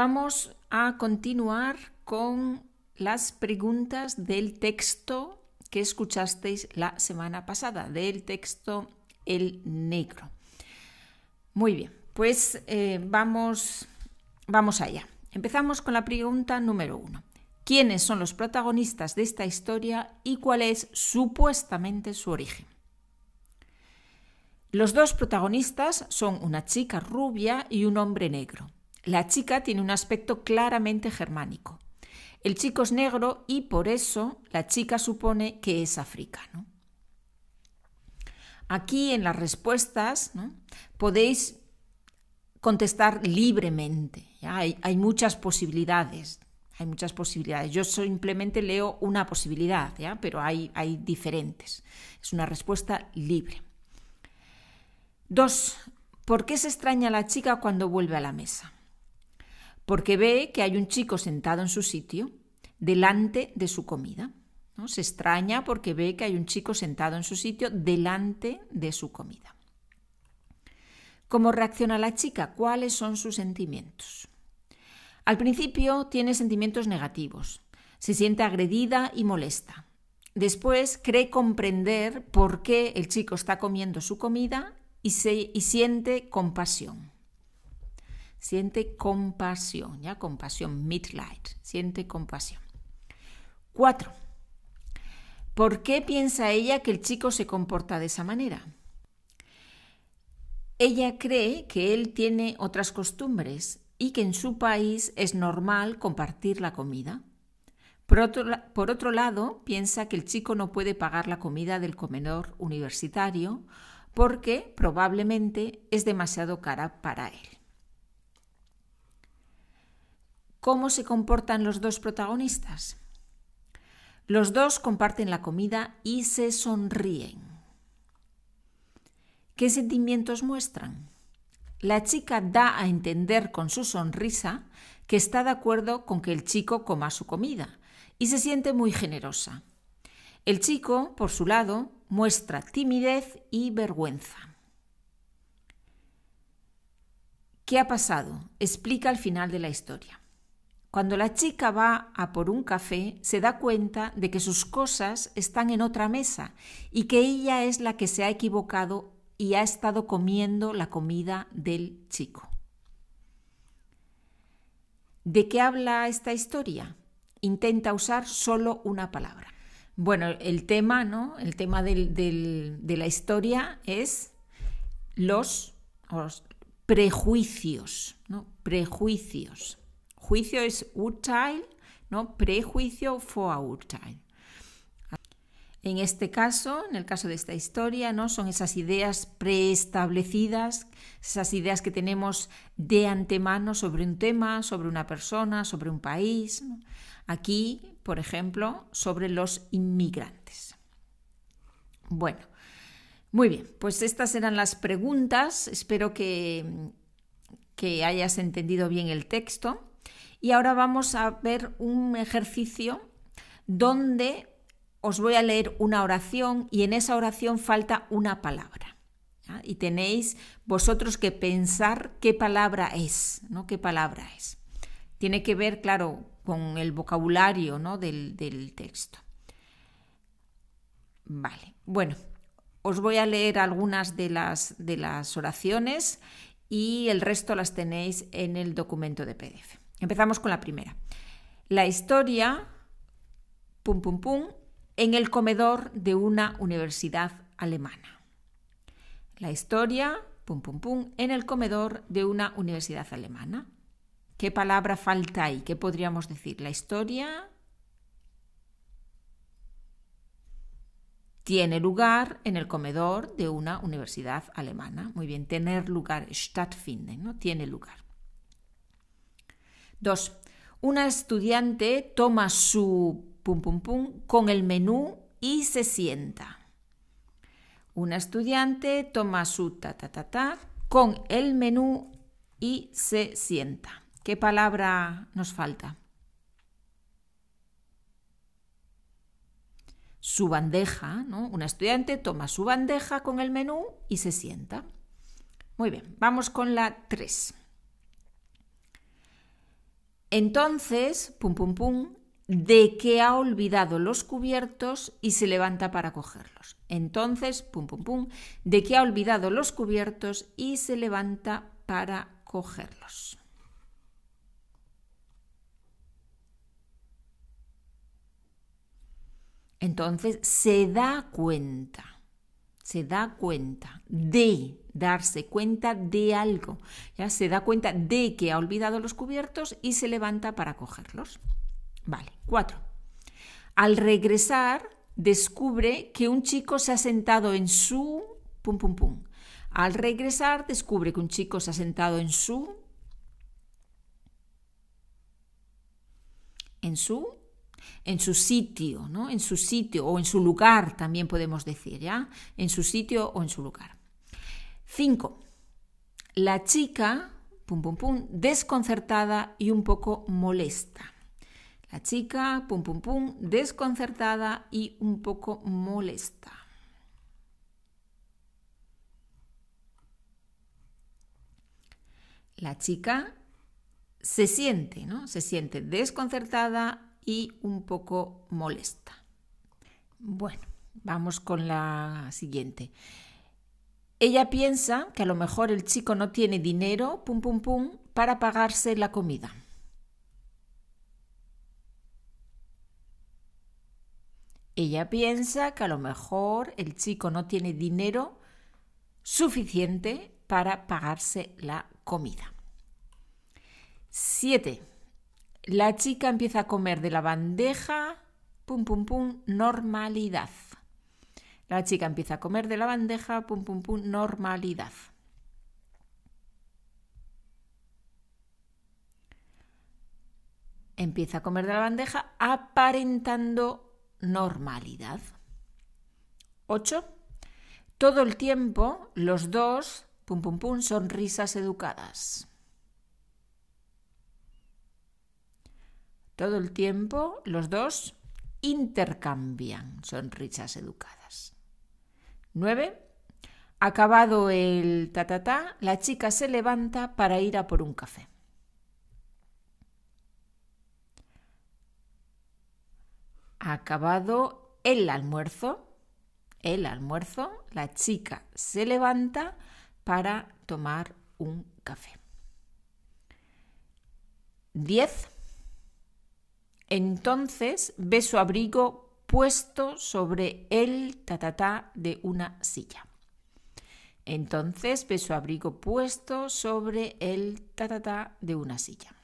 Vamos a continuar con las preguntas del texto que escuchasteis la semana pasada, del texto El Negro. Muy bien, pues eh, vamos, vamos allá. Empezamos con la pregunta número uno. ¿Quiénes son los protagonistas de esta historia y cuál es supuestamente su origen? Los dos protagonistas son una chica rubia y un hombre negro. La chica tiene un aspecto claramente germánico. El chico es negro y por eso la chica supone que es africano. Aquí en las respuestas podéis contestar libremente. Hay, hay, muchas posibilidades. Hay muchas posibilidades. Yo simplemente leo una posibilidad, ¿ya? pero hay, hay diferentes. Es una respuesta libre. Dos, ¿por qué se extraña la chica cuando vuelve a la mesa? Porque ve que hay un chico sentado en su sitio, delante de su comida. ¿no? Se extraña porque ve que hay un chico sentado en su sitio, delante de su comida. ¿Cómo reacciona la chica? ¿Cuáles son sus sentimientos? Al principio tiene sentimientos negativos. Se siente agredida y molesta. Después cree comprender por qué el chico está comiendo su comida y, se, y siente compasión. Siente compasión, ¿ya? Compasión, Mitleid, siente compasión. Cuatro. ¿Por qué piensa ella que el chico se comporta de esa manera? Ella cree que él tiene otras costumbres y que en su país es normal compartir la comida. Por otro, por otro, lado, piensa que el chico no puede pagar la comida del comedor universitario porque probablemente es demasiado cara para él. ¿Cómo se comportan los dos protagonistas? Los dos comparten la comida y se sonríen. ¿Qué sentimientos muestran? La chica da a entender con su sonrisa que está de acuerdo con que el chico coma su comida y se siente muy generosa. El chico, por su lado, muestra timidez y vergüenza. ¿Qué ha pasado? Explica al final de la historia. Cuando la chica va a por un café, se da cuenta de que sus cosas están en otra mesa y que ella es la que se ha equivocado y ha estado comiendo la comida del chico. ¿De qué habla esta historia? Intenta usar solo una palabra. Bueno, el tema, ¿no? El tema de la historia es los, prejuicios, ¿no? Prejuicios. Juicio es Urteil, ¿no? Prejuicio Vorurteil. En este caso, en el caso de esta historia, ¿no? son esas ideas preestablecidas, esas ideas que tenemos de antemano sobre un tema, sobre una persona, sobre un país. Aquí, por ejemplo, sobre los inmigrantes. Bueno, muy bien, pues estas eran las preguntas. Espero que hayas entendido bien el texto. Y ahora vamos a ver un ejercicio donde os voy a leer una oración y en esa oración falta una palabra. Y tenéis vosotros que pensar qué palabra es, ¿no? ¿Qué palabra es? Tiene que ver, claro, con el vocabulario ¿no? del, del texto. Vale, bueno, os voy a leer algunas de las, de las oraciones y el resto las tenéis en el documento de PDF. Empezamos con la primera. La historia, pum, pum, pum, en el comedor de una universidad alemana. La historia, pum, pum, pum, en el comedor de una universidad alemana. ¿Qué palabra falta ahí? ¿Qué podríamos decir? La historia tiene lugar en el comedor de una universidad alemana. Muy bien, tener lugar, stattfinden, ¿no? Tiene lugar. Dos, una estudiante toma su pum pum pum con el menú y se sienta. Una estudiante toma su ta ta ta ta con el menú y se sienta. ¿Qué palabra nos falta? Su bandeja, ¿no? Una estudiante toma su bandeja con el menú y se sienta. Muy bien, vamos con la 3. Entonces, pum, pum, pum, de que ha olvidado los cubiertos y se levanta para cogerlos. Entonces, pum, pum, pum, de que ha olvidado los cubiertos y se levanta para cogerlos. Entonces, se da cuenta, se da cuenta de darse cuenta de algo, ya se da cuenta de que ha olvidado los cubiertos y se levanta para cogerlos. Vale, cuatro. Al regresar, descubre que un chico se ha sentado en su... Pum, pum, pum. Al regresar, descubre que un chico se ha sentado en su... En su en su sitio, ¿no? En su sitio o en su lugar también podemos decir, ¿ya? En su sitio o en su lugar. Cinco. La chica, pum, pum, pum, desconcertada y un poco molesta. La chica, pum, pum, pum, desconcertada y un poco molesta. La chica se siente, ¿no? Se siente desconcertada y un poco molesta. Bueno, vamos con la siguiente. Ella piensa que a lo mejor el chico no tiene dinero, pum, pum, pum, para pagarse la comida. Ella piensa que a lo mejor el chico no tiene dinero suficiente para pagarse la comida. 7. La chica empieza a comer de la bandeja, pum, pum, pum, normalidad. La chica empieza a comer de la bandeja, pum, pum, pum, normalidad. Empieza a comer de la bandeja aparentando normalidad. 8. Todo el tiempo los dos, pum pum pum, sonrisas educadas. Todo el tiempo los dos intercambian sonrisas educadas. 9. Acabado el ta, ta, ta la chica se levanta para ir a por un café. Acabado el almuerzo, el almuerzo, la chica se levanta para tomar un café. 10. Entonces ve su abrigo puesto sobre el tatatá de una silla. Entonces ve su abrigo puesto sobre el tatatá de una silla.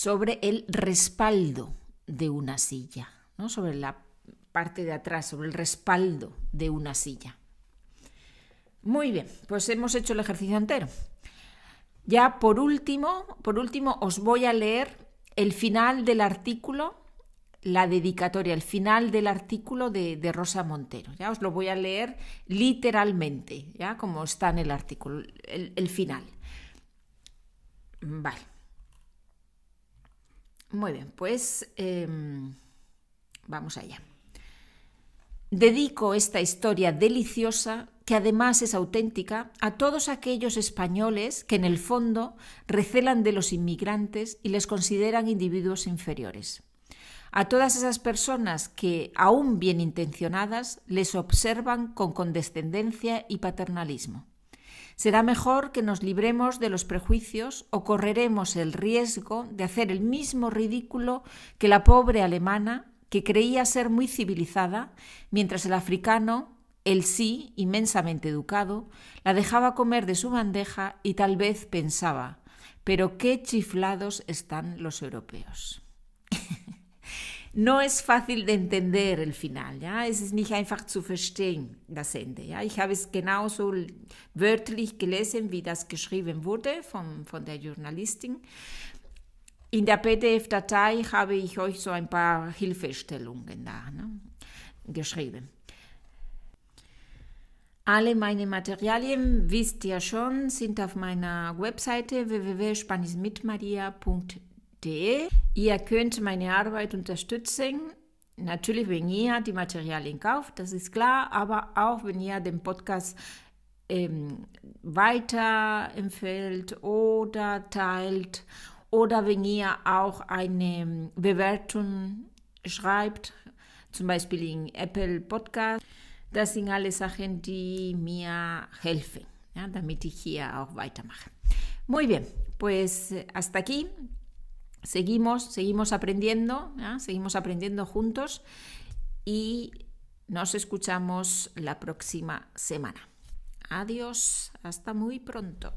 sobre el respaldo de una silla, ¿no? sobre la parte de atrás, sobre el respaldo de una silla. Muy bien, pues hemos hecho el ejercicio entero. Ya por último, por último os voy a leer el final del artículo, la dedicatoria, el final del artículo de, Rosa Montero. Ya os lo voy a leer literalmente, ya como está en el artículo, el final. Vale. Muy bien, pues em, vamos allá. Dedico esta historia deliciosa, que además es auténtica, a todos aquellos españoles que en el fondo recelan de los inmigrantes y les consideran individuos inferiores. A todas esas personas que, aún bien intencionadas, les observan con condescendencia y paternalismo. Será mejor que nos libremos de los prejuicios o correremos el riesgo de hacer el mismo ridículo que la pobre alemana, que creía ser muy civilizada, mientras el africano, el sí, inmensamente educado, la dejaba comer de su bandeja y tal vez pensaba, pero qué chiflados están los europeos. no es fácil de entender el final, ja. Es nicht einfach zu verstehen, das Ende, ja. Ich habe es genauso wörtlich gelesen, wie das geschrieben wurde von, von der Journalistin. In der PDF-Datei habe ich euch so ein paar Hilfestellungen da geschrieben. Alle meine Materialien, wisst ihr schon, sind auf meiner Webseite www.spanismitmaria.de Ihr könnt meine Arbeit unterstützen, natürlich, wenn ihr die Materialien kauft, das ist klar, aber auch wenn ihr den Podcast ähm, weiterempfehlt oder teilt oder wenn ihr auch eine Bewertung schreibt, zum Beispiel in Apple Podcast. Das sind alle Sachen, die mir helfen, ja, damit ich hier auch weitermache. Muy bien, pues eh, hasta aquí. Seguimos, seguimos aprendiendo, seguimos aprendiendo juntos y nos escuchamos la próxima semana. Adiós, hasta muy pronto.